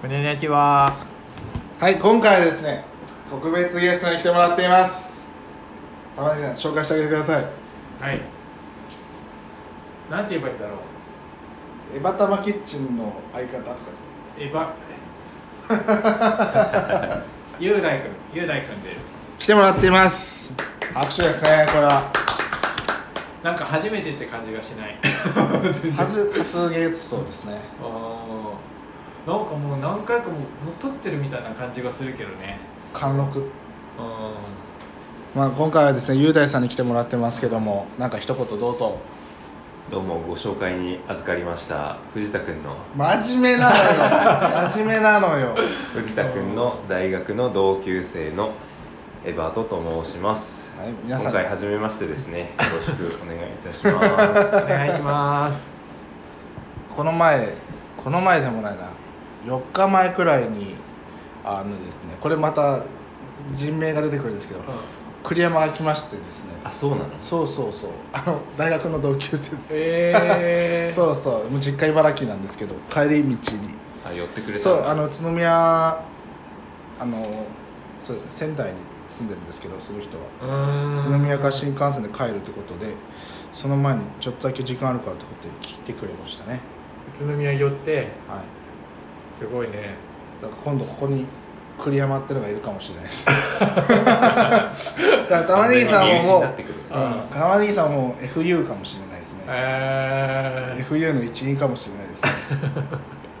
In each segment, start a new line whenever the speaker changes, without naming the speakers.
こんにちは。
はい今回はですね特別ゲストに来てもらっています玉井さん紹介してあげてください
はい。なんて言えばいいんだろう。
エバタマキッチンの相方とか
エヴァ。雄大くん、雄大くんです。
来てもらっています拍手ですねこれは
なんか初めてって感じがしない。全 然
初初ゲストですね
あーなんかもう何回かも撮ってるみたいな感じがするけどね。
貫禄。
う
まあ今回はですね雄大さんに来てもらってますけどもなんか一言どうぞ。
どうもご紹介に預かりました藤田くんの。
真面目なのよ。真面目なのよ。
藤田くんの大学の同級生のエバートと申します。
はい皆さん。
今回初めましてですね。よろしくお願いいたします。
ん。お願いします。
この前この前でもないな4日前くらいにあのですねこれまた人名が出てくるんですけど栗山が来ましてですね。
あそうなの？
そうそうそう。あの大学の同級生です、
えー、
そうそう。もう実家茨城なんですけど帰り道に。
あ寄ってくれた
そうあの宇都宮あのそうですね仙台に住んでるんですけどその人は。宇都宮から新幹線で帰るってことでその前にちょっとだけ時間あるからってことで来てくれましたね。
宇都宮寄って。
はい
すごいね。
だから今度ここに栗山ってのがいるかもしれないです。だから玉ねぎさんももうん。玉ねぎさんも FU かもしれないですね。
えー、
FU の一員かもしれないですね。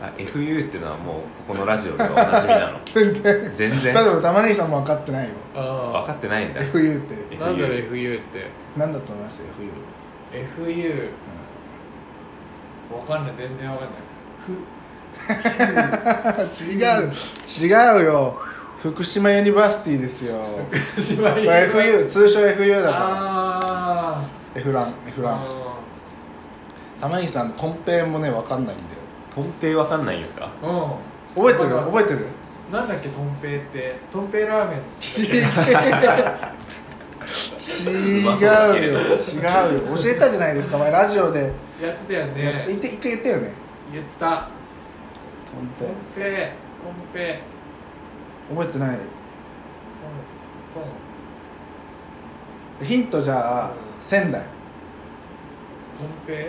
あ FU っていうのはもうここのラジオではおなじみなの。
全然。
全然。
例えば玉ねぎさんも分かってないよ。
分
あ。
かってないんだ。
FU って。
あなんだろう FU って。
何だと思います？FU、
FU わかんない。全然わかんない
違う違うよ。福島 University ですよ。
ふ島
これ FU 通称 FU だから F ラン F
ー
ラン
あ
玉ねぎさんとんぺいもね分かんないんだよ。
とんぺいわかんないんですか？
ーうん。
覚えてる？
まあ
覚えてる？
なんだっけとんぺいって？とんぺいラーメン。
違う違うよ違うよ。教えたじゃないですか前ラジオで、
やってたよ
言
ね
って一回言ったよね。
言った
とん
とん
ぺ
ぺいとんぺい
覚えてない。
とんとん
ヒントじゃあ
うん。
仙台。
とんぺい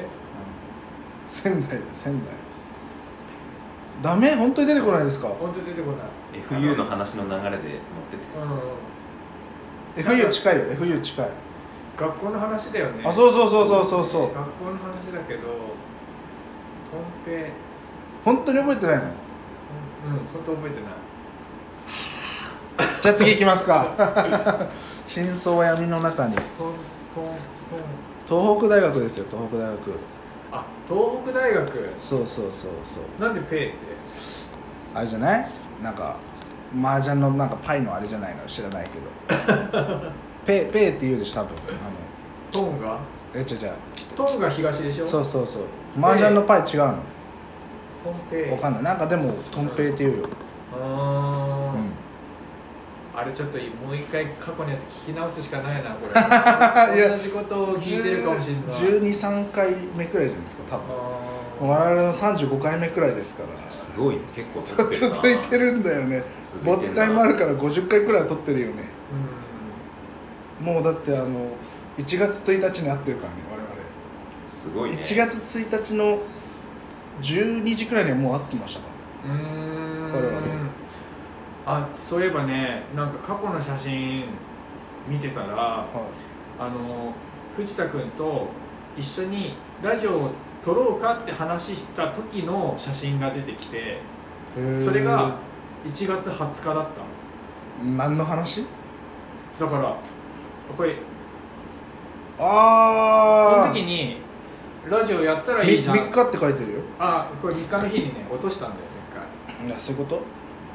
仙台だよ仙台。ダメ？本当に出てこないですか？
本当に出てこない。
FU の話の流れで持ってって
うん。
ください
FU 近いよ FU 近い。
学校の話だよね。
あそうそうそうそうそうそう。
学校の話だけどとんぺい
本当に覚えてないの？
うん本当覚えてない。
じゃあ次行きますか。真相は闇の中に。東北大学ですよ東北大学。
あ東北大学？
そうそうそうそう。
なんでペイって？
あれじゃない？なんか麻雀のなんかパイのあれじゃないの？知らないけど。ペペって言うでしょ多分。あ
トンが？
のえ違う違う。
トンが東でしょ？
そうそうそう。麻雀のパイ違うの？
トンペイ。
わかんない。なんかでもトンペイって言うよ、
あー、
うん。
あれちょっともう一回過去のやつ聞き直すしかないなこれ。同じことを聞いてるかもしれな。い
123回目くらいじゃないですか多分。
あ
我々の35回目くらいですから。
すごいね結構
続いてるんだよね。没会もあるから50回くらいは撮ってるよね。
ー
もうだってあの1月1日に会ってるからね我々、
すごいね。
1月1日の12時くらいにはもう会ってましたか？
うん。
我々。
あそういえばねなんか過去の写真見てたら
は
あの藤田君と一緒にラジオを撮ろうかって話した時の写真が出てきてそれが1月20日だった。
何の話？
だからこれこ
ああ
の時にラジオやったらい
み
いじゃん。
3日って書いてるよ。
あこれ3日の日にね落としたんだよね一回。
いやそういうこ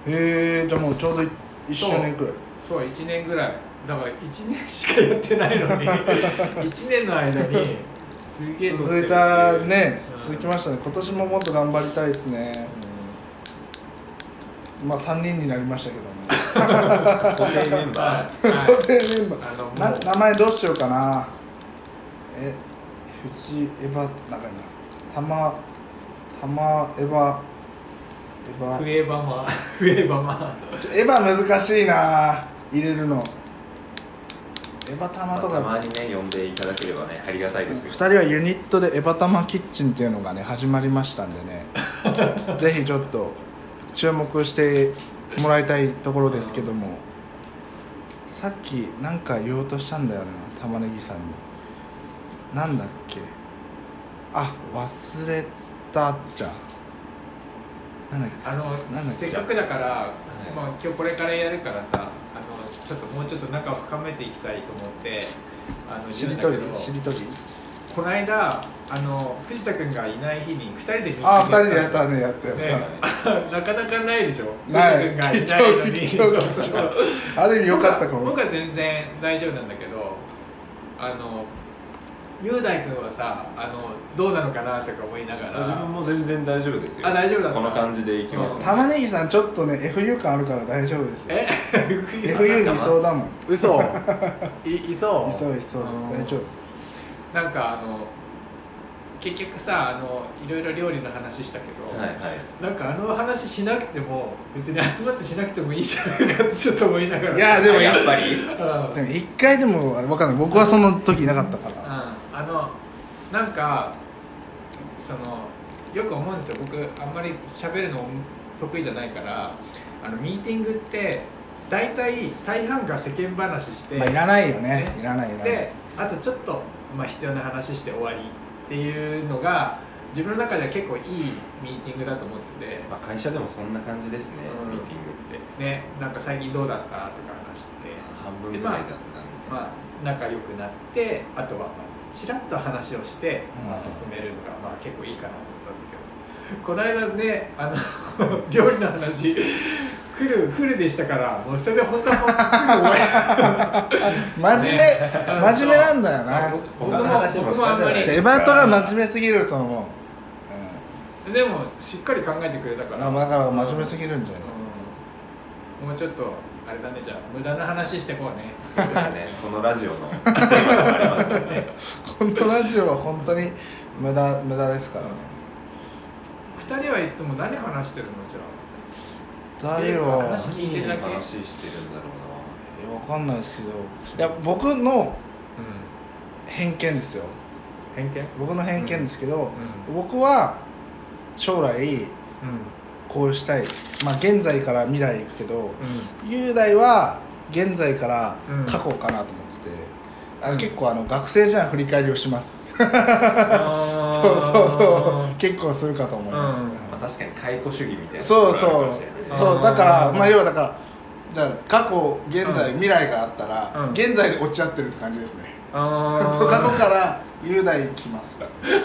と？へえじゃあもうちょうど1周年くらい。
そう1年ぐらい。だから1年しかやってないのに。1年の間にすげえ
続いたね
うん。
続きましたね。今年ももっと頑張りたいですね。まあ3人になりましたけども。
固定メンバー。
は い
固定メンバー。な名前どうしようかな。え藤エヴァなんかいな玉玉エヴァエヴァ。
フエバマフ エバマ
ちょエヴァ難しいな入れるの。エヴァ
まあ
玉とか。
たまにね呼んでいただければねありがたいです
2
よ
人はユニットでエヴァ玉キッチンっていうのがね始まりましたんでね。ぜひちょっと注目してもらいたいところですけども。さっきなんか言おうとしたんだよな玉ねぎさんになんだっけ？あ忘れたっちゃ。なんだっけ？
あの
なんだっけ？
せっかくだから、
い。
まあ、今日これからやるからさあのちょっともうちょっと仲を深めていきたいと思ってあの
しりとり
言うんだけど。
しりとり
この間あの藤田君がいない日に2人でミーティング
あ二人でやったねやったやった、
ね。なかなかないでしょ？
ない。
藤田君がいないのに。
貴重貴重。ある意味良かったかも。
僕は僕は全然大丈夫なんだけどあの雄大君はさあのどうなのかなとか思いなが
自
ら
分も全然大丈夫ですよ。
あ大丈夫だ
この感じでいきます、
玉ねぎさんちょっとね FU 感あるから大丈夫ですよ。
え
？FU いそうだもん。
嘘？いいそう？
いそういそう。
うん
大丈夫。
なんかあの結局さあのいろいろ料理の話したけど、
はいはい。
なんかあの話しなくても別に集まってしなくてもいいじゃないかってちょっと思いながら。
いやでも
あやっぱり？
一回でもあれ分かんない。僕はその時いなかったから
あのなんかそのよく思うんですよ。僕あんまり喋るの得意じゃないからあのミーティングって大体大半が世間話して、
まあいらないよね。
ね
いらないいらない
であとちょっと、まあ、必要な話して終わりっていうのが自分の中では結構いいミーティングだと思ってて。
まあ、会社でもそんな感じですね、
うん。
ミーティングって。
ねなんか最近どうだった？とか話して。
半分ぐらい雑談みたいな、
まあ仲良くなってあとはまあちらっと話をして、まあ、
うん
進めるのがまあ結構いいかなと思ったんだけど。この間ねあの 料理の話フルフルでしたからもうそれで本当はすぐ終わり。
真面目真面目なんだよな。
僕
も
僕もあんまり。
エバートが真面目すぎると思う、
でもしっかり考えてくれたか
うん、
ら
あだから真面目すぎるんじゃないですか、
うん。もうちょっとあれだねじゃあ無駄な話してこうね。
そうですね。このラジオのテーマでもありますよね。
このラジオは本当に無駄無駄ですからね。
二人はいつも何話してるの？じゃあ。
二人は
話聞いてるだけ
話してるんだろ
いやわかんないですけど。いや僕の
う
偏見ですよ。
ん。偏見？
僕の偏見ですけど、
う
僕は将来
うん
こうしたい。まあ現在から未来行くけど
うん。
雄大は現在から
うん。
過去かなと思ってて、あ
うん。
の結構あの学生時代の振り返りをします。そうそうそう。結構するかと思います、
うん。
まあ、確かに解雇主義みたいな
そうそう。そうだからまあ要はだからじゃあ過去現在、
うん。
未来があったら、
うん。
現在で落ち合ってるって感じですねそう過去から雄大来ます。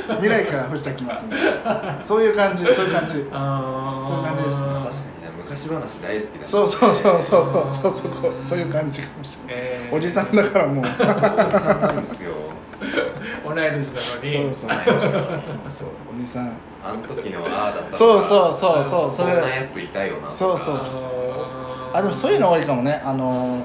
未来から藤田来ますみたいな。そういう感じそういう感じ。そういう感じですね
確かにね昔話大好きだね。
そうそうそうそうそう
うん
そうそうそういう感じかもしれない、
えー。
おじさんだからもう。
おじさんなんですよ。
同い年なのに。
そうそうそうそうそう。おじさん。
あの時のああだった
そうそうそうそう。そ
そんな
れ
やついたよな
そうそうそう。
あ
でもそういうの多いかもね。あのー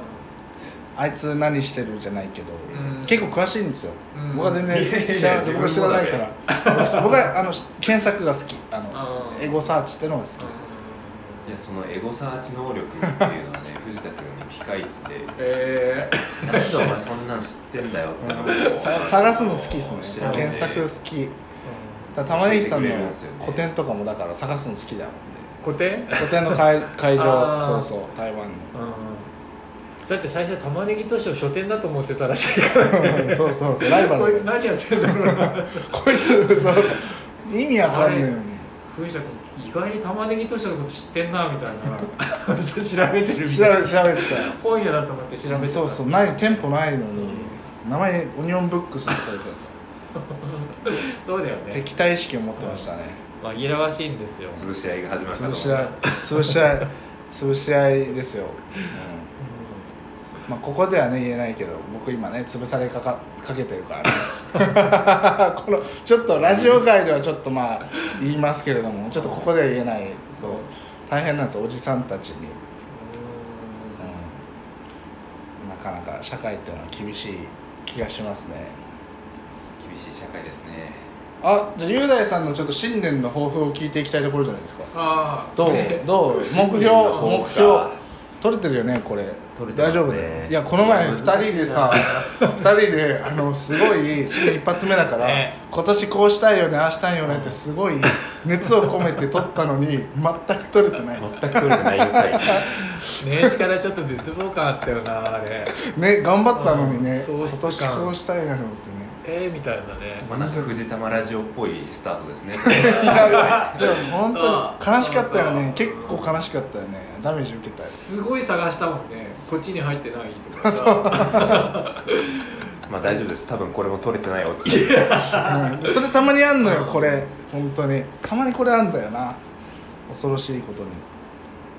あいつ何してるじゃないけど、
うん
結構詳しいんですよ、
うん。
僕は全然知らない僕は知らないか
だ
ら僕はあの検索が好き。あのエゴサーチってのが好き。
いやそのエゴサーチ能力っていうのはね 藤田君にピカイチで。
え
なんでお前そんなん知ってんだよって
探すの好きですね。検索好き。玉ねぎさんの個展とかもだから探すの好きだもんね。
古典
個展の会会場。そうそう。台湾
だって最初玉ねぎ都市を書店だと思ってたらしいから
の そうそうそうライバル。で
こいつ何やってんだろうな。
こいつそうそう意味わかんねえよ
藤田君意外に玉ねぎ都市のこと知ってんなみたいな。調べてるみたいな。
調べてた。よ
本屋だと思って調べてた。
そうそうない店舗ないのに。名前オニオンブックスって書いてあるさ。
そうだよね。
敵対意識を持ってましたね。
紛らわしいんですよ。
潰し合いが始まった
潰し合い潰し合い潰し合いですよ、うんまあ、ここではね言えないけど僕今ね潰されかかかけてるからね。このちょっとラジオ界ではちょっとまあ言いますけれどもちょっとここでは言えない。そう。大変なんですよおじさんたちに、うん、なかなか社会っていうのは厳しい気がしますね。
厳しい社会ですね。
あじゃあ雄大さんのちょっと新年の抱負を聞いていきたいところじゃないですか。
ああ
どう？
ね
どう？目
新
標？目標？取れてるよねこれ。
ね。
大丈夫だよ。いやこの前2人でさ2人であのすごい新年一発目だから、
ね。
今年こうしたいよねああしたいよねってすごい熱を込めて撮ったのに全く撮れてない。
全く取れてないんかい。
年始からちょっと絶望感あったよなあれ。
ね頑張ったのにね
うん
今年こうしたいなのってね。
えー、みたいなね。
まあなんか藤玉ラジオっぽいスタートですね。
でも本当に悲しかったよね。結構悲しかったよねダメージ受けたよ。
すごい探したもんね。こっちに入ってないとか。さ
まあ大丈夫です。多分これも取れてないオチ
うんそれたまにあんのよこれ。本当に。たまにこれあんだよな。恐ろしいことに。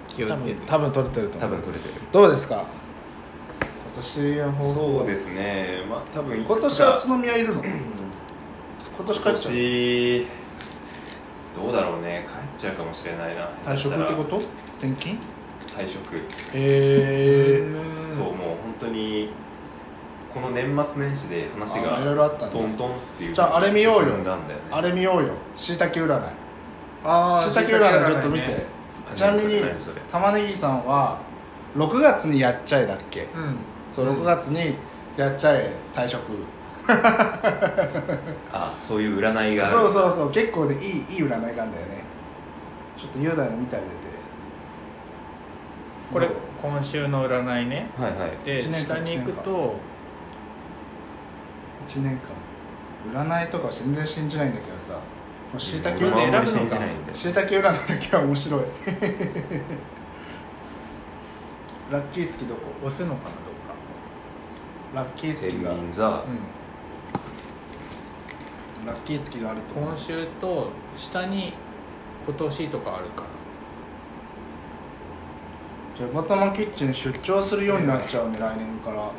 多
気をつけて。
分多分取れてると
多
思う。
分取れてる。
どうですか？今年の
そうですね。まあ多分
今年は宇都宮いるの？今年帰
今
っちゃう？
年どうだろうね。帰っちゃうかもしれないな。
退職ってこと？転勤？
退職。
え
そうもう本当にこの年末年始で話
あいろいろあったん
トントンっていう
じゃああれ見ようよ。
進んだんだよね。
ー、あれ見ようよ。しいたけ占い。
あ
しいたけ占いちょっと見て、
何
ちなみに玉ねぎさんは6月にやっちゃえだっけ？
うん。
そう6月にやっちゃえ退職。
あそういう占いがある。
そうそうそう。結構でいいいい占いがあるんだよね。ちょっと雄大の見てあげて
これ今週の占いね。
はいはい。
で
一年間。
下に行くと。
1年間。占いとか全然信じないんだけどさ。しいたけ占い。しいたけ占いだけは面白い。ラッキー月どこ？
押すのかな
ラッキー
天
月が。
うか
ラッキー月があると
今週と下に今年とかあるから
じゃあバタマキッチン出張するようになっちゃうね来年から。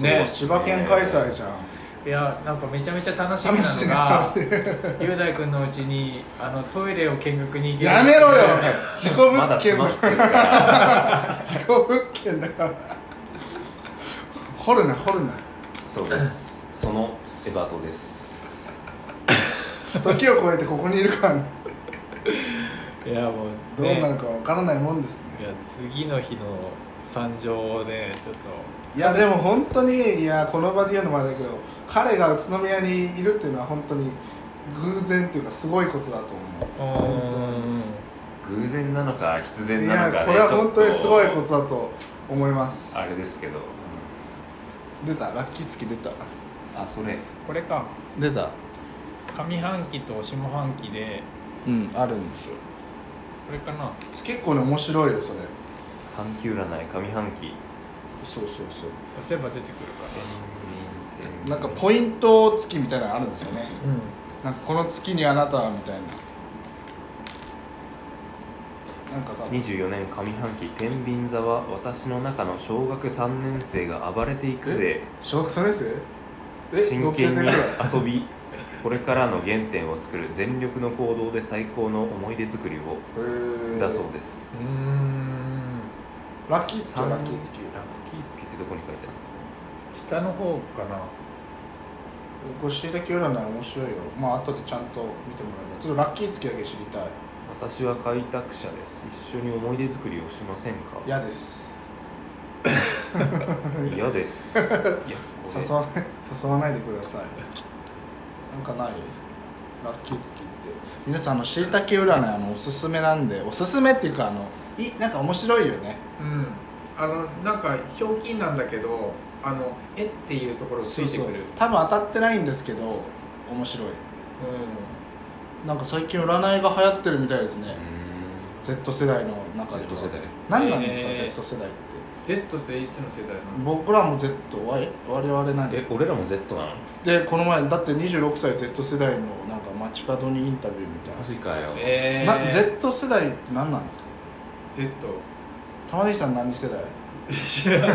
ね。
千葉県開催じゃん。
いやなんかめちゃめちゃ楽しみなのが雄大君のうちにあのトイレを見学に行ける。
やめろよ。事故
まだ
物件だ
詰まってるから
事故物件だから。掘るな掘るな。
そうです。そのエバートです。
時を超えてここにいるからね
いやもう
どうなるかわからないもんですね。
いや次の日の惨状をねちょっ
いやでも本当にいやこの場で言うのもあれだけど彼が宇都宮にいるっていうのは本当に偶然っていうかすごいことだと思
と
う
うん。
偶然なのか必
い
然なのかね
やこれは本当にすごいことだと思います。
あれですけど。
出た？ラッキー月出た。
あそれ。
これか。
出た。
上半期と下半期で
うんあるんですよ
これかな。
結構ね面白いよそれ。
半期占い上半期。
そうそうそう。
押せば出てくるか。
なんかポイント月みたいなのあるんですよね。
ら
なんかこの月にあなたはみたいな。なんか多分。
24年上半期天秤座は私の中の小学3年生が暴れていくぜ。
小学3年生？え？
真剣に遊びこれからの原点を作る全力の行動で最高の思い出作りをだそうです。
うーん。
ラッキー月はラッキー月。
ラッキー月ってどこに書いてあ
下の方かな。
これしいたけ占い面白いよ。まあ後でちゃんと見てもらえば。ちょっとラッキー月だけ知りたい。
る私は開拓者です。一緒に思い出作りをしませんか？
嫌です。
嫌です。いや
誘わない誘わないでくださいなんかないラッキー月って。皆さんあのしいたけ占いあのおすすめなんでおすすめっていうかあのいなんか面白いよね。
うん。あのなんかひょうきんなんだけどあの「え」っていうところついてくる。
多分当たってないんですけど面白い。なんか最近占いが流行ってるみたいですね。
うーん。
Z 世代の中では。
Z 世代。
何なんですか、
えー。
Z 世代って
Z っていつの世代なの？
僕らも Z わい我々何？
え俺らも Z なの？
でこの前だって26歳 Z 世代のなんか街角にインタビューみたい
マジかよ。
え
な、な Z 世代って何なんですか
？Z
玉ねぎさん何世代？
知らない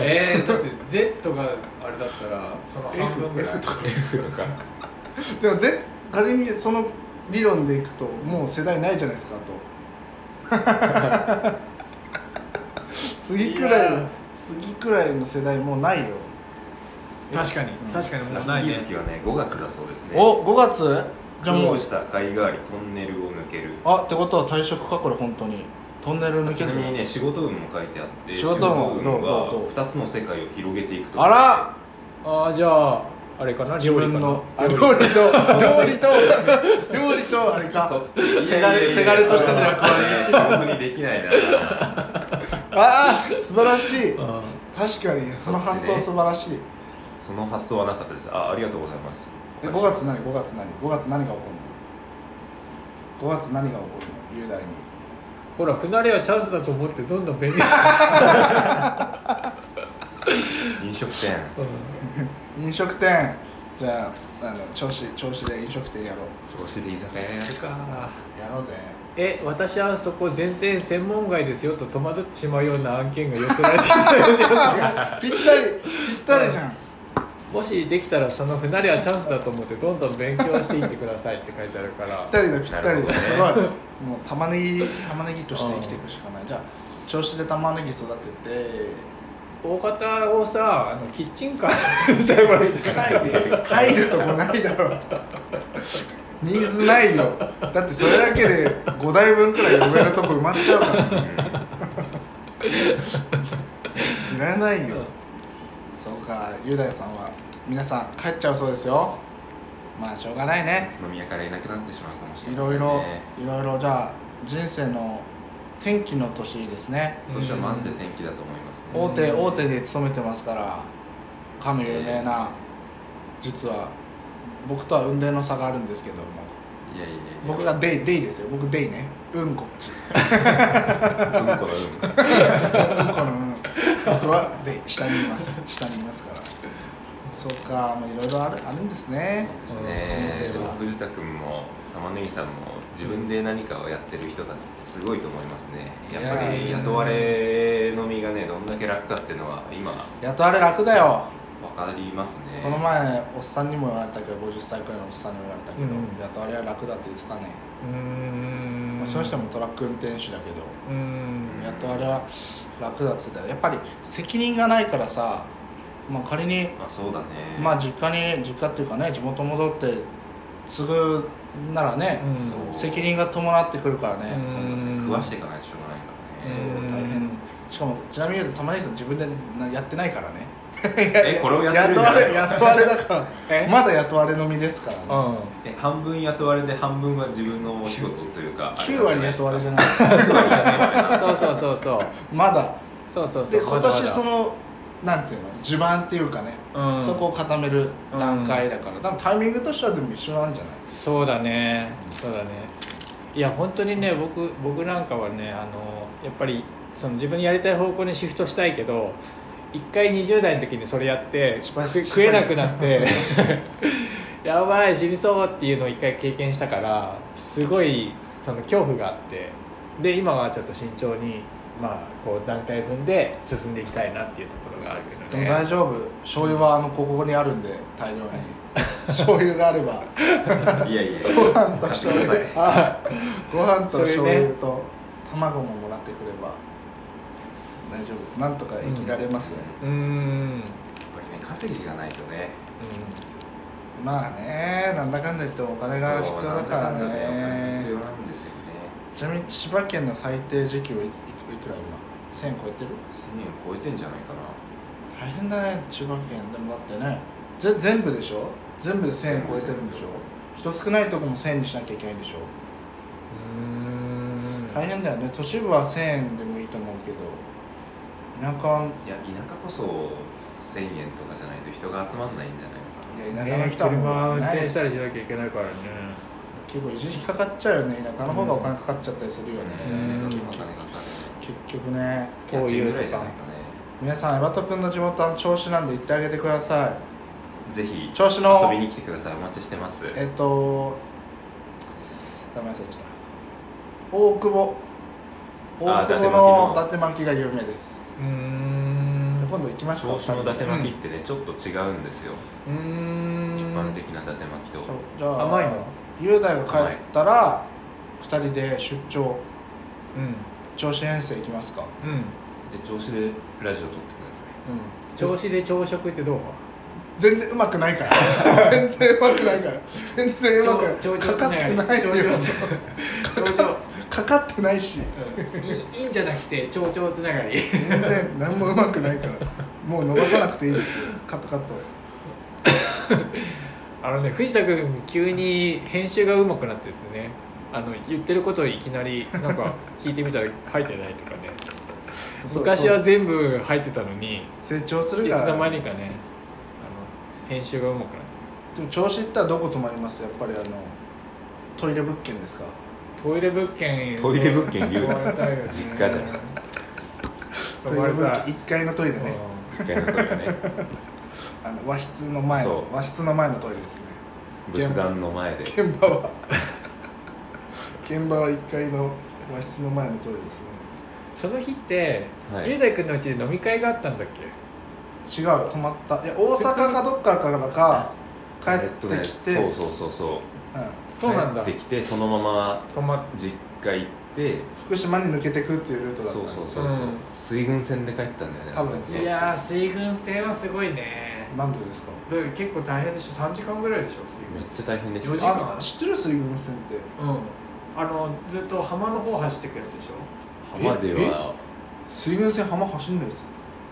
えー、だって Z があれだったらその半分ぐらい。
F とか。
F とか。
でも Z 仮にその理論でいくともう世代ないじゃないですかと 次くらい
いや。
次くらいの世代もうないよ。
確かに
うん。
確かにも
ラ
うないね。
月はね5月だそうですね。
お5月？じゃあもう。
した海がありトンネルを抜ける。
あってことは退職かこれ本当に。トンネル抜ける
ちなみにね仕事運も書いてあって
仕事運どうどうどう？
は2つの世界を広げていくと。
あら。
ああじゃああれかな
自
料理かな？
分のあ料理と料理と料理とあれか。せがれせがれとしての役割。
仕事にできないな
ああ素晴らしい。
あ
確かにその発想素晴らしい。
その発想はなかったです。あありがとうございます。
え5月何5月何5月何が起こるの？5月何が起こるの？雄大に。
ほら不慣れはチャンスだと思ってどんどん便利
飲食店。
飲食店。じゃああの調子調子で飲食店やろう。
調子で居酒屋やるか。
やろうぜ
え私はそこ全然専門外ですよと戸惑ってしまうような案件が寄せられてきたりしますが
ぴったりぴったりじゃん。
もしできたらその不慣れはチャンスだと思ってどんどん勉強していってくださいって書いてあるから。
ぴったりだぴったりだ、すごい。もう玉ねぎ玉ねぎとして生きていくしかない。じゃあ調子で玉ねぎ育てて。
大方をさあのキッチンカーに しちゃえばいいんじゃない
入るとこないだろニーズないよだってそれだけで5台分くらい呼べるとこ埋まっちゃうから。いらないよ。そうか雄大さんは皆さん帰っちゃうそうですよ。まあしょうがないね。
宇都宮からいなくなってしまうかもしれ
い
ないです
ろいろ
ね
いろいろじゃあ人生の転機の年ですね。
今年はマジで天気だと思いますね。
大手大手で勤めてますからかの有名な実は僕とは運転の差があるんですけども。
いやいやいや。
僕がデイデイですよ。僕デイね。うんこっち。
うんこの
うんこ。のうん。僕はデイ。下にいます。下にいますから。そうかもういろいろあるあるんですね。
運ですね。
人生は。
藤田君も玉ねぎさんも自分で何かをやってる人たちってすごいと思いますね。やっぱり雇われの身がねどんだけ楽かっていうのは今。
やっとあれ楽だよ
わかりますね。
この前おっさんにも言われたけど50歳くらいのおっさんにも言われたけど、
うん
やっとあれは楽だって言ってたね、
うーん。
まあその人もトラック運転手だけど
うーん。
やっとあれは楽だっつってた。やっぱり責任がないからさ、まあ、仮に、
まあそうだね。
まあ実家に実家っていうかね地元戻って継ぐならね、
うん。
責任が伴ってくるからね、
うん。
食わしていかないとしょうがないからね。
そう大変。しかもちなみに言うと玉ねぎさん自分でなやってないからね
えこれをやってるんじゃ
雇わ
ない
れ雇われだから。
え？
まだ雇われの身ですからね、
うん。
え半分雇われで半分は自分のお仕事というか
9割雇われじゃない。
そうそうそうそう。
まだ。
そうそうそう。
で今年そのなんていうの？地盤っていうかね、
うん。
そこを固める段階だから、多分タイミングとしてはでも一緒なんじゃない？
そうだね。そうだね。いや本当にね僕僕なんかはねあのやっぱりその自分にやりたい方向にシフトしたいけど一回20代の時にそれやって
失敗し
食食えなくなって やばい死にそうっていうのを一回経験したからすごいその恐怖があってで今はちょっと慎重にまあこう段階踏んで進んでいきたいなっていうところがあるけど
でも
ね。
大丈夫。醤油はあのここにあるんで大量に。醤油があれば。
いやいやいや。
ご飯と醤油。ご飯と醤
油
と卵ももらってくれば大丈夫。なんとか生きられますよ、
うーん。
やっぱりね稼ぎがないとね。
まあねなんだかんだ言ってもお金が必要だからね。
要なんですよね。
ちなみに千葉県の最低時給はいついくら今？1000超えてる
？1000円超えてんじゃないかな。
大変だね千葉県でもだってね。ぜ全部でしょ？全部で1000円超えてるんでしょ？人少ないとこも1000円にしなきゃいけないんでしょ？
うん。
大変だよね。都市部は1000円でも田舎。はい
や田舎こそ1000円とかじゃないと人が集まんないんじゃないのかな。い
や田舎の
ね、
人は
車運転したりしなきゃいけないからね。
結構維持費かかっちゃうよね田舎の方がお金かかっちゃったりするよね、
うん。
結局ね。
こういう
家賃ぐらいじゃ
とか
ないかね。
皆さんエバト君の地元は調子なんで行ってあげてください。
ぜひ
調子の。
遊びに来てください。お待ちしてます。
えっとちゃった。大久保。大
あ
久保の伊達巻きが有名です
うーん。
今度行きました
銚子の伊達巻きってねちょっと違うんですよ。
うーん。
一般的な伊達巻きと。
じゃあ
甘いの？
雄大が帰ったら二人で出張。
うん。
銚子遠征行きますか。
うん。
で銚子でラジオ撮ってください。
うん。調子で朝食ってどう
全然うまくないから。全然うまくないから。全然うまくかかってないよ。
頂上頂上
かかってないし。
うん。いいいいんじゃなくて蝶々つながり。
全然何もうまくないから。もう伸ばさなくていいですよ。カットカット。
あのね藤田君急に編集がうまくなってですね。あの言ってることをいきなりなんか聞いてみたら書いてないとかね。昔は全部入ってたのにい
成長す
つ
るから。
の間にかねあの編集がうまくなって。
でも調子いったらどこ泊まります？やっぱりあのトイレ物件ですか？
トイレ物件
トイレ物件言う実家じゃん。
トイレ物件。1階のトイレね。
一回のトイレね。
あの和室の前の和室の前のトイレですね。
仏壇の前で。
現場は。現場は1階の和室の前のトイレですね。
その日って
はい。
雄大君のうちで飲み会があったんだっけ？
違う泊まった。いや大阪かどっからからか帰ってきて、
えっとね、そうそうそう。そう
そうなんだ。
帰ってきてそのまま
泊まっ
実家行って
福島に抜けてくっていうルートだったんですよ。
そうそうそうそう、
うん。
水郡線で帰ったんだよね
多分。
ね。
いやー水軍船はすごいね。
何度ですか？
だから結構大変でしょ。3時間ぐらいでしょ
めっ
水
ちゃ大変でし
4時
た
間。
あ知ってる水軍線って。
軍うん。あのずっと浜の方走ってくやつでしょ。
浜では。
水軍線浜走んないです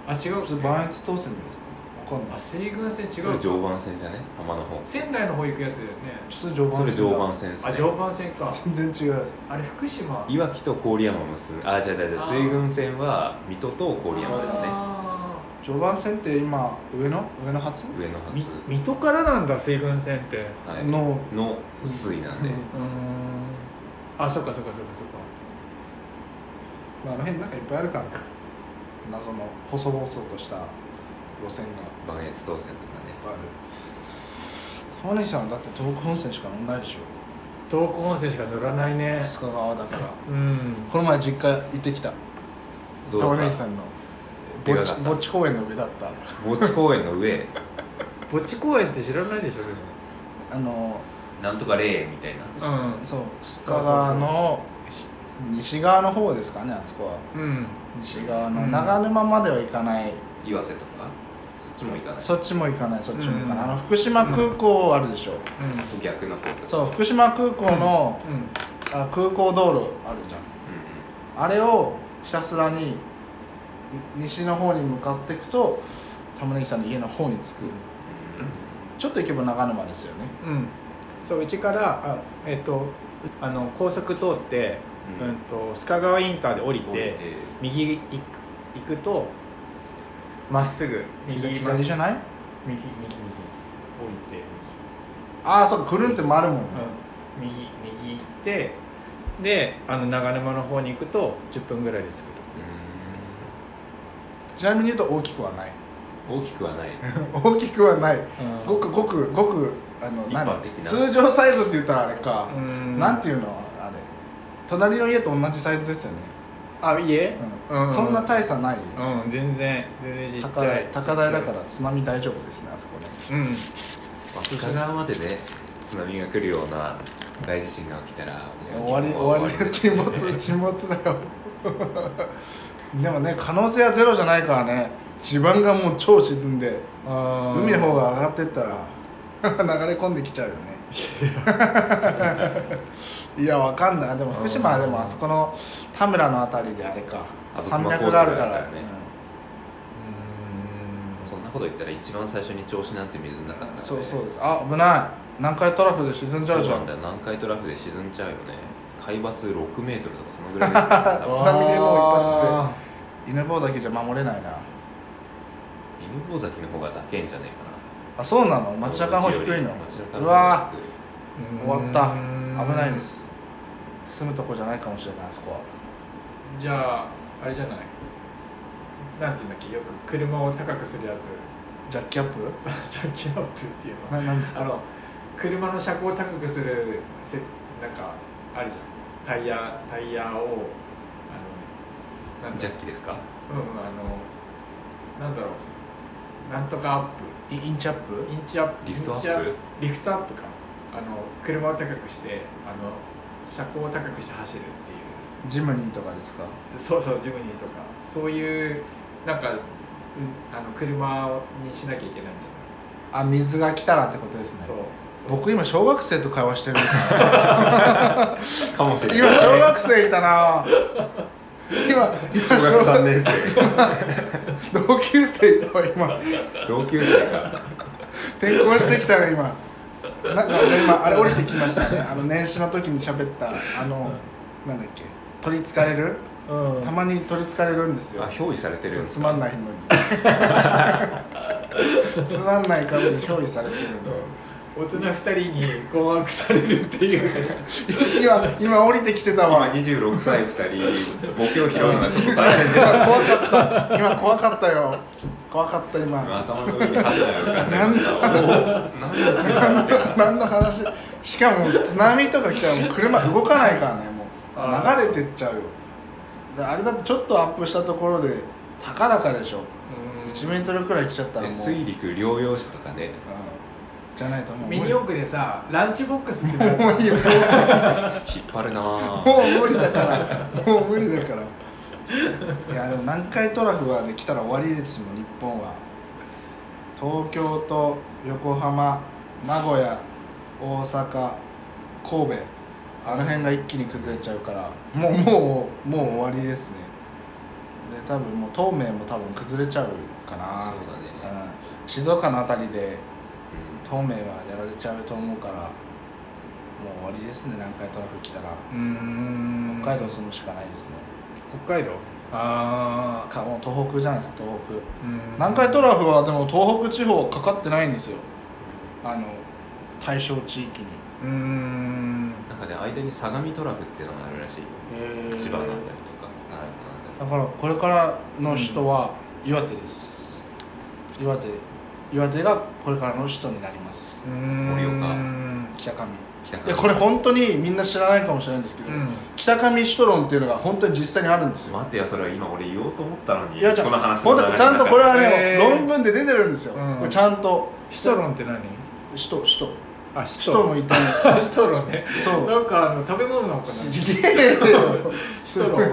あ違うっ
それ磐越当選のやかんない
あ水軍船違
そうれ
か
常磐線じゃね？浜の方。
仙台の方行くやつだよね。
それ常磐
それ
線だ
常磐線ですね。
あ常磐線か。
全然違う
あれ福島。
いわきと郡山を結ぶあ違う違う違う
あー。
水郡線は水戸と郡山ですね。
あ
常磐線って今上野？上野発？
上の
ーみ
初
水戸からなんだ水軍船って。う
はい。
の。
の水なんで、
うん
ーん。あそっかそっかそっかそっか。
まあ、あの辺なんかいっぱいあるからね。謎の細々とした路線が。
磐越当線とかね。
ぱいある浜西さんだって東北本線しか乗んないでしょ。
東北本線しか乗らないね。
須賀川だから。
うん。
この前実家行ってきた。
どうか
玉ねぎさんの。
でかかった
ぼっちぼっち公園の上だった。
墓地公園の上？
墓地公園って知らないでしょでも。
あの
なんとか霊みたいな？
す
うん。
そう須賀川の西側の方ですかねあそこは。
うん。
西側の
うん
長沼までは行かない、
岩瀬とか？も行かない。
そっちも行かないそっちも行かない、
うん。
あの福島空港あるでしょ、
う
逆の方。
そう福島空港の、
んうん。
あ空港道路あるじゃん。
うん。
あれをひたすらにに西の方に向かっていくと玉ねぎさんの家の方に着く。ちょっと行けば長沼ですよね。
うん。そううちからあえっ、とあの高速通って、
う
うんん、と須賀川インターで降り
うん
て。右行くとまっすぐ。右
左じゃない？
右右右。降りて
ああそうか。くるんって回るもんね、
右、うん、右右行ってであの長沼の方に行くと10分ぐらいで着く
ちなみに言うと大きくはない。
うん大きくはない。
大きくはない。
と、
ごくごくごくあの何通常サイズって言ったらあれか、
うん。
なんていうの？あれ。隣の家と同じサイズですよね、
あ家
うん。
うん。
そんな大差ない、
うん全然全然
高台高台だから津波大丈夫ですねあそこね。
うん。
深川までね津波が来るような大地震が起きたらもう
終わり終わり沈没 沈没だよ。でもね可能性はゼロじゃないからね。地盤がもう超沈んで海の方が上がってったら 流れ込んできちゃうよね いや。わかんない。でも福島はでもあそこの田村のあたりであれか。
あ
山脈があるから。
ね。
う
そんなこと言ったら一番最初に銚子なんて水の中だから、ね、
うんそうそうです。あ危ない。南海トラフで沈んじゃうじゃ
そうんなんだよ。南海トラフで沈んじゃうよね。海抜6メートルとかそのぐらいです
津波でもう一発で。
あ
犬坊崎じゃ守れないな。
犬坊崎の方が高いんじゃねえかな
あそうなの？街中の方低いの？
う
わ
ー。
終わった。
うん
危ないです。住むとこじゃないかもしれないあそこは。
じゃああれじゃない？なんていうんだっけ？よく車を高くするやつ。
ジャッキアップ？
ジャッキアップっていうの。
ななんですか？
あの車の車高を高くするせなんかあるじゃん。タイヤタイヤをあのなんだ
ジャッキですか？
うんうんあのなんだろうなんとかアップ。
イインチアップ？
インチアップ。
リフトアップ？
リフトアップか。あの車を高くしてあの車高を高くして走るっていう。
ジムニーとかですか？
そうそうジムニーとか。そういうなんか、うん、あの車にしなきゃいけないんじ
あ水が来たらってことですね。
そう。
僕今小学生と会話してるみたい。な
かもしれない。
今小学生いたな今今
小学3年生。
同級生と今
同級生か。
転校してきたら今。なんかじゃあ今あれ降りてきましたね。あの年始の時に喋ったあのなんだっけ。取りつかれる？
うん。
たまに取りつかれるんですよ。
あ憑依されてる
そう
んです
つまんないのに。つまんない株に憑依されてるの
大人二人に困惑されるっていう。
今今降りてきてた
今
わ
26歳2人ボケを拾うのがちょっと大変です。
今怖かった。今怖かったよ。怖かった今。
頭の上に何
の話？しかも津波とか来たらもう車動かないからねも
あ
う流れてっちゃうよ。であれだってちょっとアップしたところでたかだかでしょ。1メートルくらい来ちゃったらもう、うん、
水陸両用車とかね
じゃないともう。無理
ミニ四駆でさランチボックスって
もういいよ
引っ張るなぁ
もう無理だから。もう無理だから。いやでも南海トラフはね来たら終わりですもん日本は。東京と横浜名古屋大阪神戸。あの辺が一気に崩れちゃうから。もうもうもう終わりですね。で多分もう東名も多分崩れちゃうかな。
そうだね。
うん、静岡の辺りで東名はやられちゃうと思うからもう終わりですね南海トラフ来たら。
うん。
北海道住むしかないですね。
北海道？あ
かもう東北じゃないですか東北。
あうん。
南海トラフはでも東北地方かかってないんですよ。あの対象地域に。
うん。
なんかね間に相模トラフっていうのがあるらしいよ。
へー。
千葉なんだりとか。
だからこれからの首都は岩手です、岩手岩手がこれからの首都になります。
盛岡。
北上。
北
いやこれ本当にみんな知らないかもしれないんですけど、
うん。
北上首都論っていうのが本当に実際にあるんですよ。
待ってよそれは今俺言おうと思ったのに
いやじゃ
この話
本当ちゃんとこれはね、論文で出てるんですよ、
うん。
これちゃんと。
シトロンって何？
首都。首都。
あシ
首都もいた
シトロンね。
そう。
なんかあの食べ物なのかな
ちげえよ。
シトロン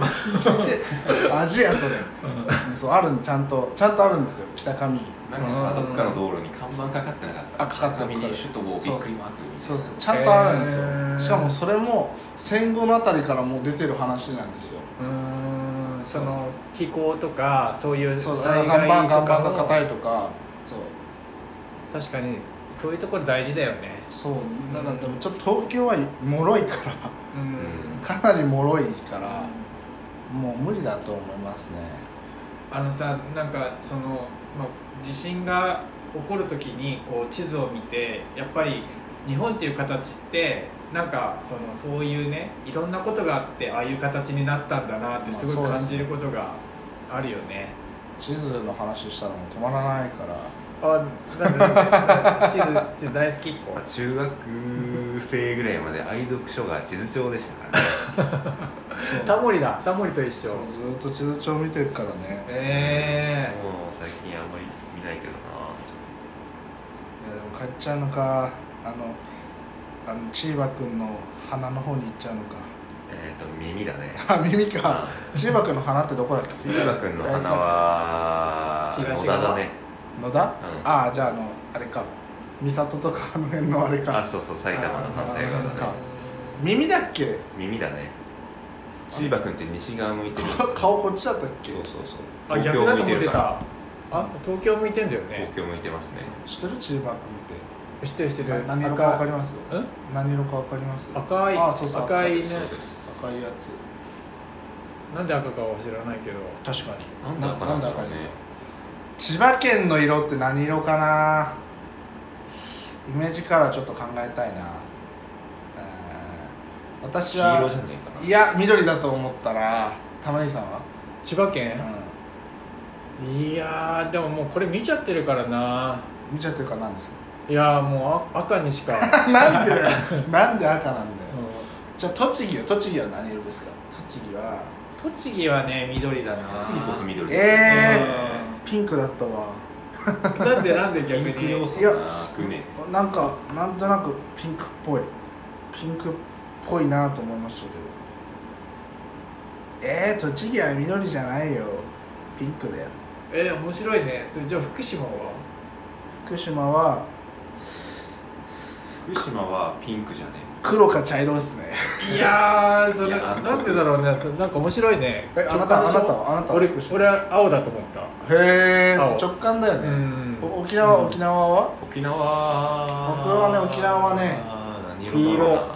味やそれ。そうあるんちゃんとちゃんとあるんですよ。北上
なんかさどっかの道路に看板かかってなかった？
あかかってる
紙に首都をびっくり。マーク
そうそう。ちゃんとあるんですよ、しかもそれも戦後のあたりからもう出てる話なんですよ。
うーん。その気候とかそういう
そう
災
岩盤岩
害とかも
盤が硬いとか。そう。
確かにそういうところ大事だよね。
そう。だからでもちょっと東京は脆いから。
うん。
かなり脆いからもう無理だと思いますね。
あのさなんかその、まあ、地震が起こる時にこう地図を見てやっぱり日本っていう形ってなんかそのそういうねいろんなことがあってああいう形になったんだなってすごい感じることがあるよね。
地図の話したらもう止まらないから
あなんだ地図地図大好きっ子。
まあ中学生ぐらいまで愛読書が地図帳でしたからね。
タモリだ。タモリと一緒。
そうずっと地図帳見てるからね。
え
もう最近あんまり見ないけどな。い
やでも帰っちゃうのか。あのあのチーバくんの鼻の方に行っちゃうのか。
えっ、と耳だね。
あ耳か。チーバくんの鼻ってどこだっけ？
シーバ君の花は
東側。
野田だね
野田、
うん。
ああじゃああのあれか。三郷とかあの辺のあれ
あ
か
そうそう埼玉の反対側だ
か。耳だっけ？
耳だね。シーバ君って西側向いてる。
顔顔こっちだったっけ？
そうそうそう。
あ逆だと思ってた。あ東京向いてんだよね。
東京向いてますね。
知ってる？チーバくんっ
知ってる知って
て
る。
な何色かわかります？
赤ん？
何色かわかります？
赤い
あそうそう
赤いね。
赤いやつ。
なんで赤かは知らないけど。
確かに。
なんで赤な
赤いんですか？千葉県の色って何色かな？イメージカラーちょっと考えたいな、えー私
黄
は
色じゃないかな。い
や緑だと思ったら玉井さんは、
千葉県？
う
いやーでももうこれ見ちゃってるからな。ん
見ちゃってるからなんですか？
いやーもうあ赤にしか、
なんで なんで赤なんだよ。
う
じゃあ栃木は栃木は何色ですか？栃木は
ん栃木はね緑だな。
次こそ緑。
え
う
ピンクだったわ。
なんでなんで逆に？
素
いや
な
んかなんとなくピンクっぽい。ピンクっぽいなと思いましたけど。えー、栃木は緑じゃないよ。ピンクだよ。
えー、面白いね。それじゃあ福島は？
福島は
福島はピンクじゃね
黒か茶色ですね。
いやーそれなんでだろうね。なんか面白いね。
えあなたあなたは？あなたは？
俺俺は青だと思った。
へえ
青。
直感だよね。沖縄沖縄は？
沖縄
僕はね沖縄はね。
何色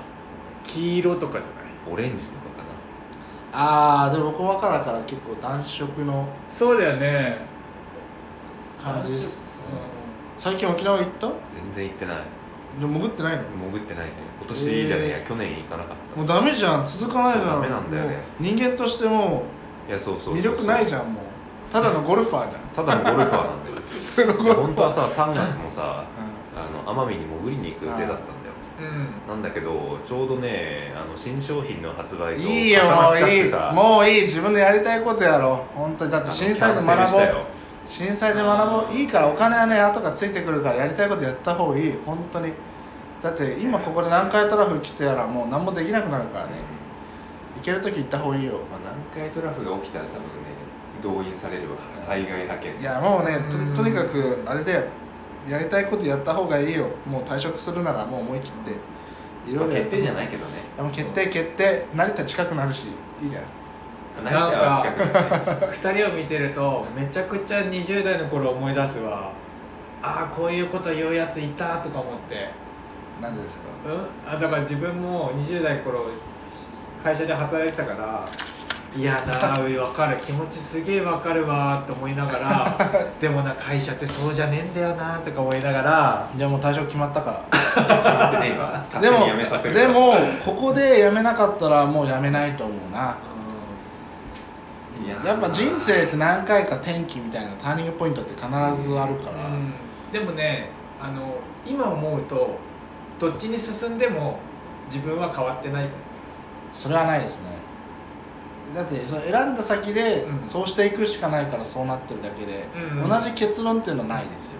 黄色。とかじゃない？
オレンジとかかな。
ああでも僕若だから結構暖色の
そうだよね。
感じです。ね最近沖縄行った？
全然行ってない。
でも潜ってないの？
潜ってないね今年じゃねえや、去年行かなかった。
もうダメじゃん続かないじゃん。
ダメなんだよね。
人間としても
いやそうそう
魅力ないじゃんもう。ただのゴルファーじゃん。
ただのゴルファーなんだよ。本当はさ3月もさ
う
あの奄美に潜りに行く予定だったんだよ。
うん。
なんだけどちょうどねあの新商品の発売と
んいいよもういい
てさ。
もういい。自分のやりたいことやろう。本当に。だって震災で学ぼう。震災で学ぼう。いいからお金はね後がついてくるからやりたいことやった方がいい。本当にだって今ここで南海トラフ来てやらもう何もできなくなるからね。行ける時行った方がいいよ。
まあ、南海トラフが起きたら多分ね動員されるわ災害派遣。
いやもうねと
うん
とにかくあれだよ。やりたいことやった方がいいよ。もう退職するならもう思い切って。いろいろや
決定じゃないけどね。
いやもう決定決定。成田近くなるしいいじゃん。
成田は近くだね。
二人を見てるとめちゃくちゃ20代の頃思い出すわ。ああこういうこと言うやついたとか思って
なんでですか？
うん？あだから自分も20代の頃会社で働いてたからいやな分かる。気持ちすげえ分かるわって思いながら でもな会社ってそうじゃねえんだよなとか思いながら
じゃあもう退職決まったから。
でねえわ。勝
でもでもここで辞めなかったらもう辞めないと思うな。
や
っぱ人生って何回か転機みたいなターニングポイントって必ずあるから、
うん。でもねあの今思うとどっちに進んでも自分は変わってない。
それはないですね。だってその選んだ先で
うん。
そうしていくしかないからそうなってるだけで、
うんうん。
同じ結論っていうのはないですよ、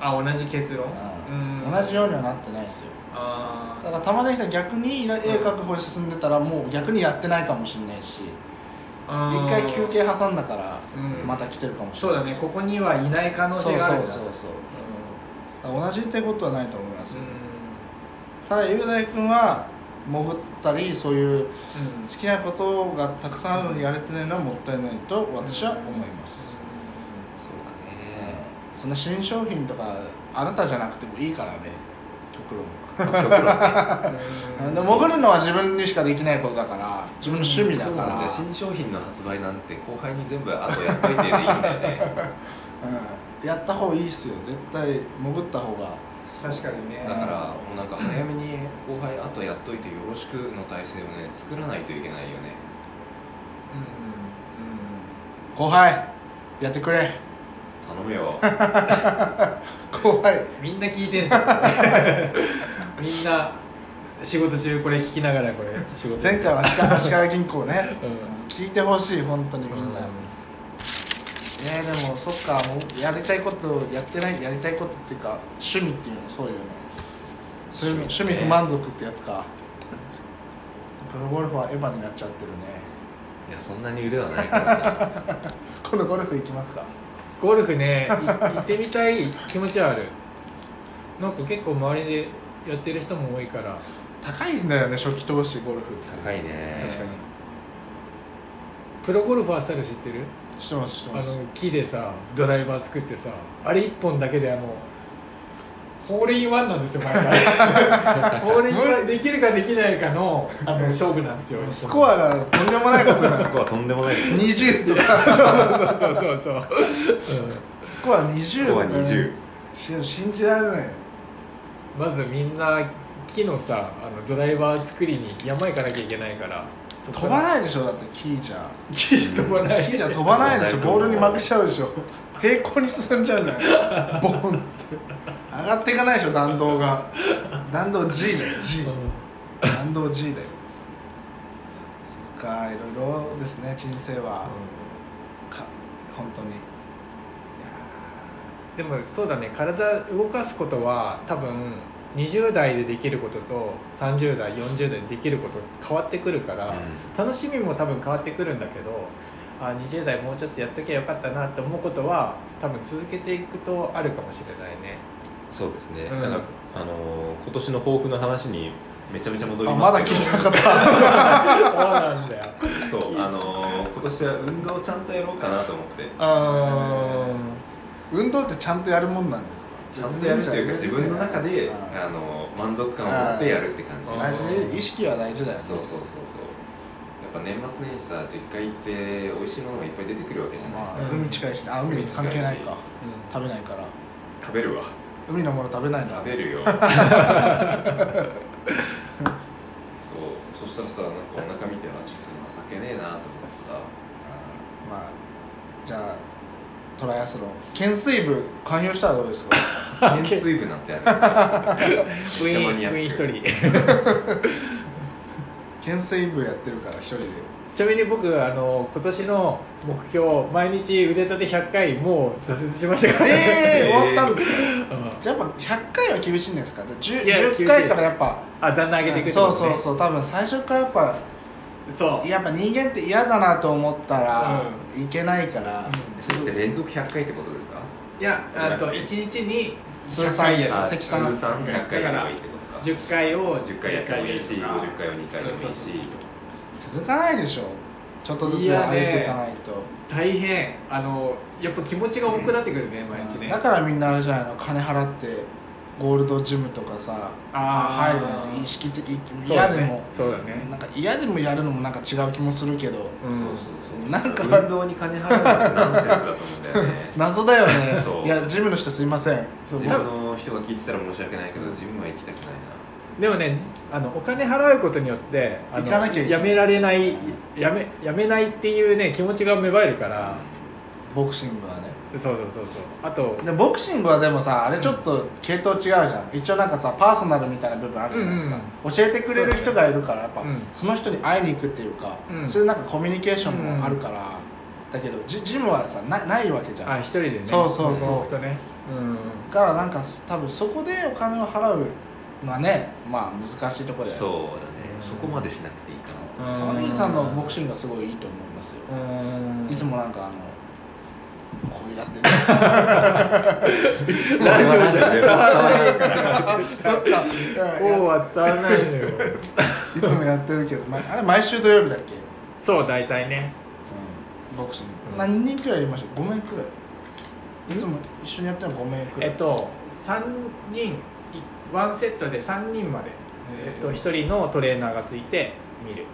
あ同じ結論？
うん。同じようにはなってないですよ。
あ
だから玉ねぎさん逆に絵描く方に進んでたらもう逆にやってないかもしれないし
あ
一回休憩挟んだから
うん。
また来てるかもし
そうだ
れないし
ね。ここにはいない可能
そう
性があるんだ。
そうそうそうだから同じってことはないと思います、
う
ただ雄大君は潜ったりそういう好きなことがたくさんあるのにやれてないのはもったいないと私は思います、
そうだね。
そんな新商品とかあなたじゃなくてもいいからね。極論。で潜るのは自分にしかできないことだから自分の趣味だから。
新商品の発売なんて後輩に全部あとやっといてでいいんだよね。
うん、やった方がいいっすよ。絶対潜った方が
確かにね。
だからもうなんか早めに後輩あとやっといてよろしくの体制をね作らないといけないよね。
うん
後輩やってくれ。
頼むよ。
後輩。
みんな聞いてんすよ。みんな仕事中これ聞きながらこれ仕事
前回は足利銀行ね。
うん。
聞いてほしい本当にみんな、えー、でもそっかもうやりたいことやってないやりたいことっていうか趣味っていうのそういうのそういうの趣
趣味ね
味不満足ってやつか。プロゴルファーエヴァになっちゃってるね。
いやそんなに腕はないからな
今度ゴルフ行きますか。
ゴルフねい行ってみたい気持ちはある。なんか結構周りでやってる人も多いから。
高いんだよね初期投資ゴルフって。
高いね。
確かに。プロゴルファースタイル知ってる？
知ってます知って
あ
ます。
の木でさドライバー作ってさあれ一本だけであのホールインワンなんですよ毎回。ホールインワンできるかできないかのあの勝負なんですよ。
スコアがとんでもないことになる。
そこはとんでもない。
20とか。
そうそうそうそう、
スコア20とか、
スコア20
し信じられない。よ
まずみんな木のさあのドライバー作りに山行かなきゃいけないから
飛ば
い
ないでしょだってキーじゃ
木飛ばない。
キーじゃ飛ばないでしょ ボールに負けちゃうでしょ。平行に進んじゃうんだよボンって。上がっていかないでしょ弾道が。弾道 G だよ G 弾道 G だよ。そっかいろいろですね人生は。か本当に。い
でもそうだね体動かすことは多分20代でできることと30代40代でできること変わってくるから、楽しみも多分変わってくるんだけどあ20代もうちょっとやっときゃよかったなって思うことは多分続けていくとあるかもしれないね。
そうですね、
うん。
だからあのー今年の抱負の話にめちゃめちゃ戻り
あ
ます
まだ聞いてなかった。
そうなんだよ。
そうあのー今年は運動をちゃんとやろうかなと思って。
運動ってちゃんとやるもんなんですか？
ちゃんとやるっていうか自分の中で
あ
あのー満足感を持ってやるって感じ。
大事意識は大事だよね。
そうそうそうそう。やっぱ年末年始さ実家行って美味しいものがいっぱい出てくるわけじゃないですか、
まあ、海近いしね。あ海関係ないか。
う
食べないから。
食べるわ。
海のもの食べないんだ。
食べるよ。そう。そしたらさなんかお腹見てはちょっと情けねえなと思ってさ。
まあじゃあトライアスロン。懸垂部加入したらどうですか？
懸垂部なんてあるんですよ。
一人。
懸垂部やってるから一人で。
ちなみに僕あの今年の目標毎日腕立て100回もう挫折しましたから
ええ
えー
終わったんですか？
うん。
じゃあやっぱ100回は厳しいんですか？じゃあ
いや
10, 10回からやっぱ
あだんだん上げていくって
そうそうそう多分最初からやっぱ
そう。
やっぱ人間って嫌だなと思ったらいけないから、
うん。
それって連続100回ってことですか？
いやあと1日に
通算
100回やる
あ
あ
積算。
通算100回やればいいってことか。
10回を
10回やってもいいし
10回やるとか。
50回を2回でもいいし。
続かないでしょ。ちょっとずつ上げていかないと、
大変。あのやっぱ気持ちが重くなってくるね毎日ね。
だからみんなあれじゃないの。金払ってゴールドジムとかさ
あー。
入るんです意識的嫌でも。
そうだね。
なんか嫌でもやるのもなんか違う気もするけど。
うん。
そうそうそう
なんか
運動に金払うのってナンセンスだと思うんだよね。
謎だよね。いやジムの人すいません。そう。
自分の人が聞いてたら申し訳ないけど自分は行きたくな。い
でもねあのお金払うことによってあの
行かなきゃいけない。
やめられないやめやめないっていうね気持ちが芽生えるから
ボクシングはね。
そうそうそうそう。あと
でボクシングはでもさあれちょっと系統違うじゃん。一応なんかさパーソナルみたいな部分あるじゃないですか、
う
教えてくれる人がいるからやっぱ、
うん。
その人に会いに行くっていうか、
うん。
そういうなんかコミュニケーションもあるから、だけどジジムはさなないわけじゃん。
あ一人でね。
そうそうそう。
ね。うん。
だからなんか多分そこでお金を払うのはねまあ難しいところだよ
なそうだね。そこまでしなくていいかな。
うん。
玉ねぎさんのボクシングはすごいいいと思いますよ、
うん。
いつもなんかあのこうやってるいつも
ラジオじゃ伝わらない
そっか。いや
こうは伝わらないのよ。
いつもやってるけど、まあれ毎週土曜日だっけ、
そう大体ね。
ボクシング、
うん。
何人くらいいました？5名くらい。いつも一緒にやってるの5名くらい。
えっと3人いワンセットで3人まで、え。っと、1人のトレーナーがついて見るっていう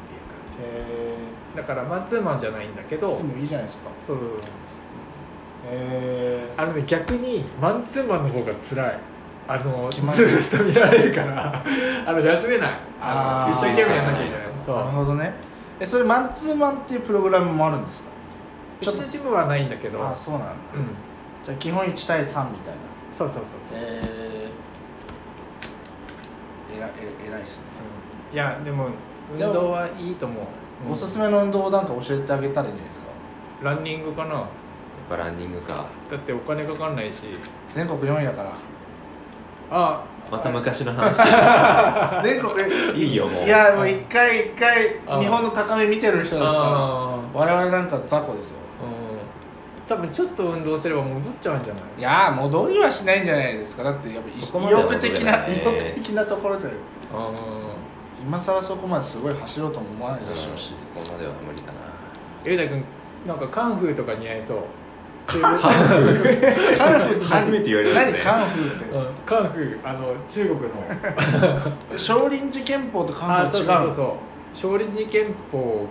え
感じ。だからマンツーマンじゃないんだけど。
ーでもいいじゃないですか。
そう
え
あのね逆にマンツーマンの方が辛い。あの
ず
っと見られるから。あの休めない。あ一生懸命やんなきゃいけない。
ー、
そう
なるほどね。えそれマンツーマンっていうプログラムもあるんですか？
ちょっと。ジムはないんだけど。
あそうなんだ。
うん。
じゃあ基本1対3みたいな。
そうそうそうそう、
えー、えらえ偉いっすね、
うん。いやでも運動はいいと思う、うん。
おすすめの運動をなんか教えてあげたらいいんじゃないですか？
ランニングかな
ぱランニングか。
だってお金かかんないし。
全国4位だから。
あ
また昔の話。
全国
いいよもう。
いやもう一回一回
あ
日本の高め見てる人ですから
あ
我々なんか雑魚ですよ。
うん。多分ちょっと運動すれば戻っちゃうんじゃない？
いやー戻りはしないんじゃないですか。だってやっぱ意欲的
な
意欲的なところじゃ
う
今更そこまですごい走ろうとも思わないでしょうし。
そこまでは無理かな。
ゆうたくんなんかカンフーとか似合いそう？
カンフーって
初めて言われますね。
何カンフー？って
うんカンフーあの中国の。
少林寺拳法とカン
あ
フー違うの
そうそうそう。少林寺拳法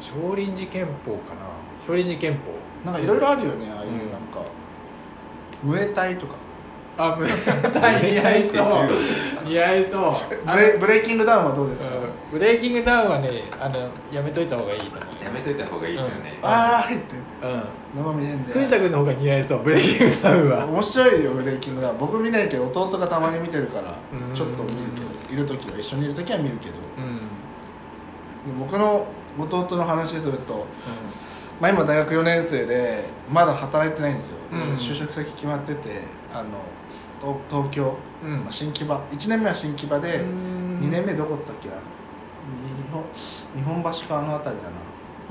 少林寺拳法。かな少林寺拳法。
なんかいろいろあるよねああいう
うん
なん。かムエタイとか
あムエタイ似合いそう。似合いそう。
ブレブレイキングダウンはどうですか？
うん。ブレイキングダウンはねあのやめといた方がいいと思う
やめといた方がいいですよね、
あーって。
うん。
生見えんで
藤田君の方が似合いそうブレイキングダウンは。
面白いよブレイキングダウン。僕見ないけど弟がたまに見てるから
うん。
ちょっと見るけど。いる時は一緒にいる時は見るけど。
うん。
僕の弟の話すると、まあ、今大学4年生でまだ働いてないんですよ、
うん。
就職先決まっててあの東東京、
うん。
まあ、新木場。1年目は新木場で、
うん。
2年目どこって言ったっけな？日本日本橋かあの辺りだな。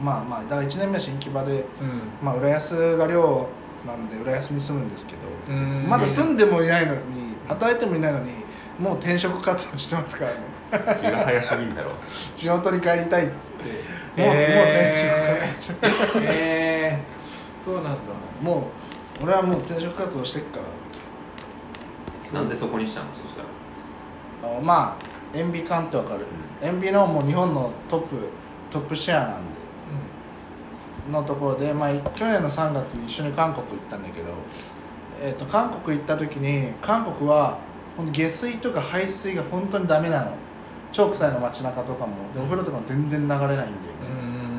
まあまあだから1年目は新木場で、
うん。
まあ、浦安が寮なんで浦安に住むんですけど、
うん。
まだ住んでもいないのに働いてもいないのにもう転職活動してますからね。
気が早すぎんだろ。
地元に帰りたいっつってもう,、
へー。
もう転職活動して
へえそうなんだ。
もう俺はもう転職活動してっから
なんでそこにしたの？そしたら。
あのまあ塩ビ缶ってわかる。塩ビのもう日本のトップトップシェアなんで。のところで、まあ、去年の3月に一緒に韓国行ったんだけど、えー、と韓国行った時に韓国は下水とか排水が本当にダメなの。超臭いの街中とかも。でお風呂とかも全然流れないんだよね、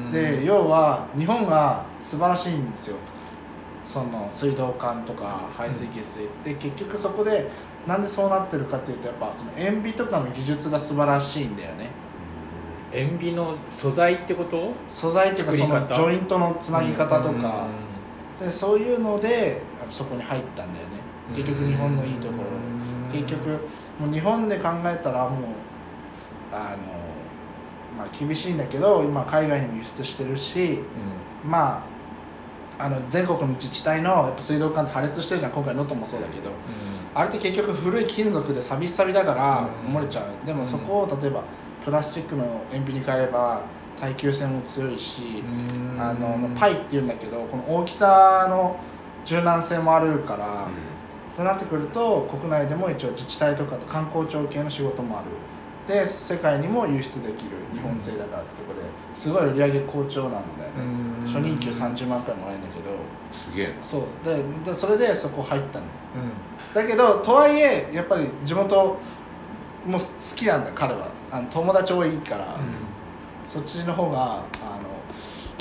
うん。
で要は日本が素晴らしいんですよその水道管とか排水下水、で結局そこでなんでそうなってるかっていうとやっぱその塩ビとかの技術が素晴らしいんだよね。
塩ビの素材ってこと？
素材っていうかそのジョイントのつなぎ方とか、でそういうのでそこに入ったんだよね。結局日本のいいところ。結局もう日本で考えたらもうあのまあ厳しいんだけど今海外にも輸出してるしまああの全国の自治体のやっぱ水道管って破裂してるじゃん。今回能登もそうだけど。あれって結局古い金属でサビサビだから
うん。
漏れちゃう。でもそこを例えばプラスチックの塩ビに変えれば耐久性も強いしあのパイっていうんだけどこの大きさの柔軟性もあるから、となってくると国内でも一応自治体とかと観光庁系の仕事もあるで世界にも輸出できる日本製だからってとこですごい売り上げ好調なんだよね初任給30万くらいもらえるんだけど
すげえな。
そう。ででそれでそこ入ったの。だけどとはいえやっぱり地元も好きなんだ彼は。あの友達多いから、そっちの方があの、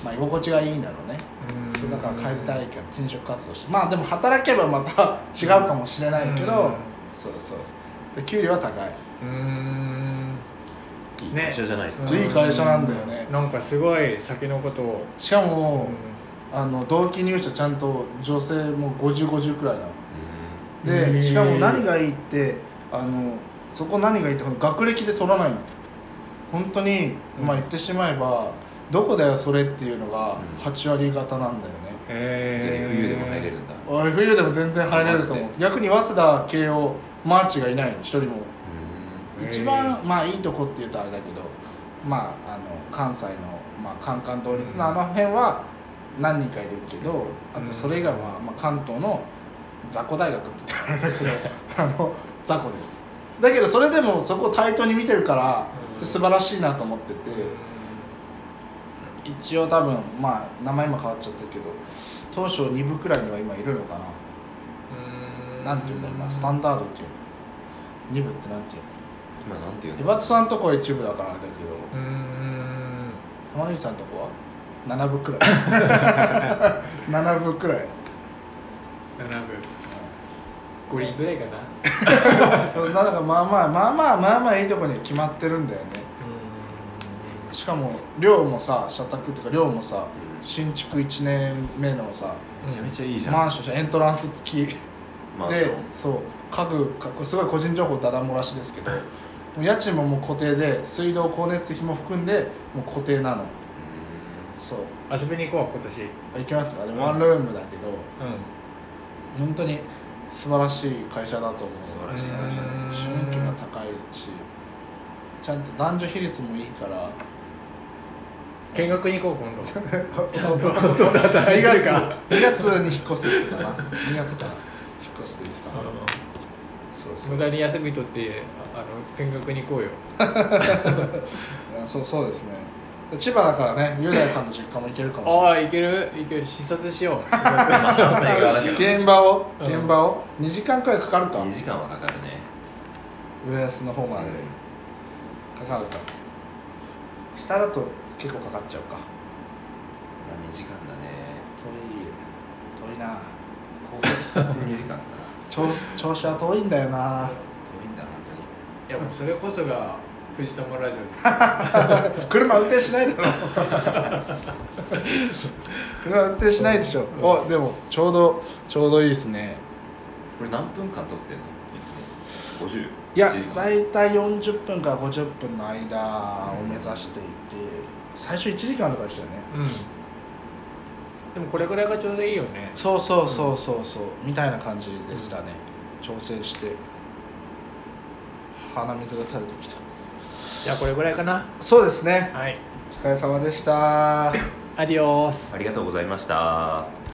まあ、居心地がいいんだろうね。そうだから帰りたいけど転職活動して。まあでも働けばまた違うかもしれないけど、
うん。
そうそう。で給料は高い
うん。
いい会社じゃないですか、
ね。いい会社なんだよね。
なんかすごい先のことを。
しかも、あの同期入社ちゃんと女性も5050くらいなの。でしかも何がいいってあのそこ何がいいってこの学歴で取らないの本当に、
うん。
まあ言ってしまえばどこだよそれっていうのが
うん。
8割方なんだよね、
え
じゃあ冬でも入れるんだ。
おい冬でも全然入れると思う。
マ
逆に早稲田慶応マーチがいない一人も一番まあいいとこっていうとあれだけどまああの関西の、まあ、カンカン同率のあの辺は何人かいるけどあとそれ以外は、まあ、関東の雑魚大学って言ったらあれだけど あの雑魚です。だけどそれでもそこを対等に見てるから
うん。
素晴らしいなと思ってて一応多分まあ名前今変わっちゃったけど当初2部くらいには今いるのかな。なんていうんだろうなスタンダードっていうの。2部ってなんていうの？
今なんていうの？
エバトさんとこは一部だからだけど
うん。
浜口さんとこは？7部くらい。7部くらい。
7部。5人ぐらいかな。
だからまあまあまあまあまあまあいいとこには決まってるんだよね。しかも寮もさ社宅っていうか寮もさ新築1年目のさ
めちゃめちゃいいじゃん、
マンションエントランス付き。で
マンション。
そう家具かすごい個人情報だだ漏らしですけど家賃ももう固定で水道光熱費も含んでもう固定なの。そう。
遊びに行こう今年。
行きますか？でもワンルームだけど、
う
本当に素晴らしい会社だと思う。
素晴らしい会社だ。
うん
収益が高いしちゃんと男女比率もいいから。
見学に行こう今度。
ちゃんと
弟と働い
2月
てるか
2月に引っ越すって言ってたな。2月から引っ越すって言ってた。な
無駄に休み取ってああの見学に行こうよ。
あ そうそうですね。千葉だからね雄大さんの実家も行けるかもしれない。
ああ行ける？行ける。視察しよう。
映画だけど
現場を？
うん。
現場を？2時間くらいかかるか
？2時間はかかるね。
浦安の方まで。かかるか。下だと結構かかっちゃうか。
まあ2時間だね。
遠い遠いな。
高速使って2時間か。な
調調子は遠いんだよな。
遠いんだ本
いやもうそれこそが藤友ラジオです。
車運転しないだろ。車運転しないでしょ、
うん。
おでもちょうどちょうどいいですね。
当にこれ何分間撮ってんの？いつも。50
いや
1時間。
大体40分から50分の間を目指していて最初1時間とかでしたよね。
うんでもこれぐらいがちょうどいいよね。
そうそうそうそうそうみたいな感じでしたね。調整して。鼻水が垂れてきた。
じゃあこれぐらいかな。
そうですね。
はい。
お疲れ様でした。
アディオース。
ありがとうございました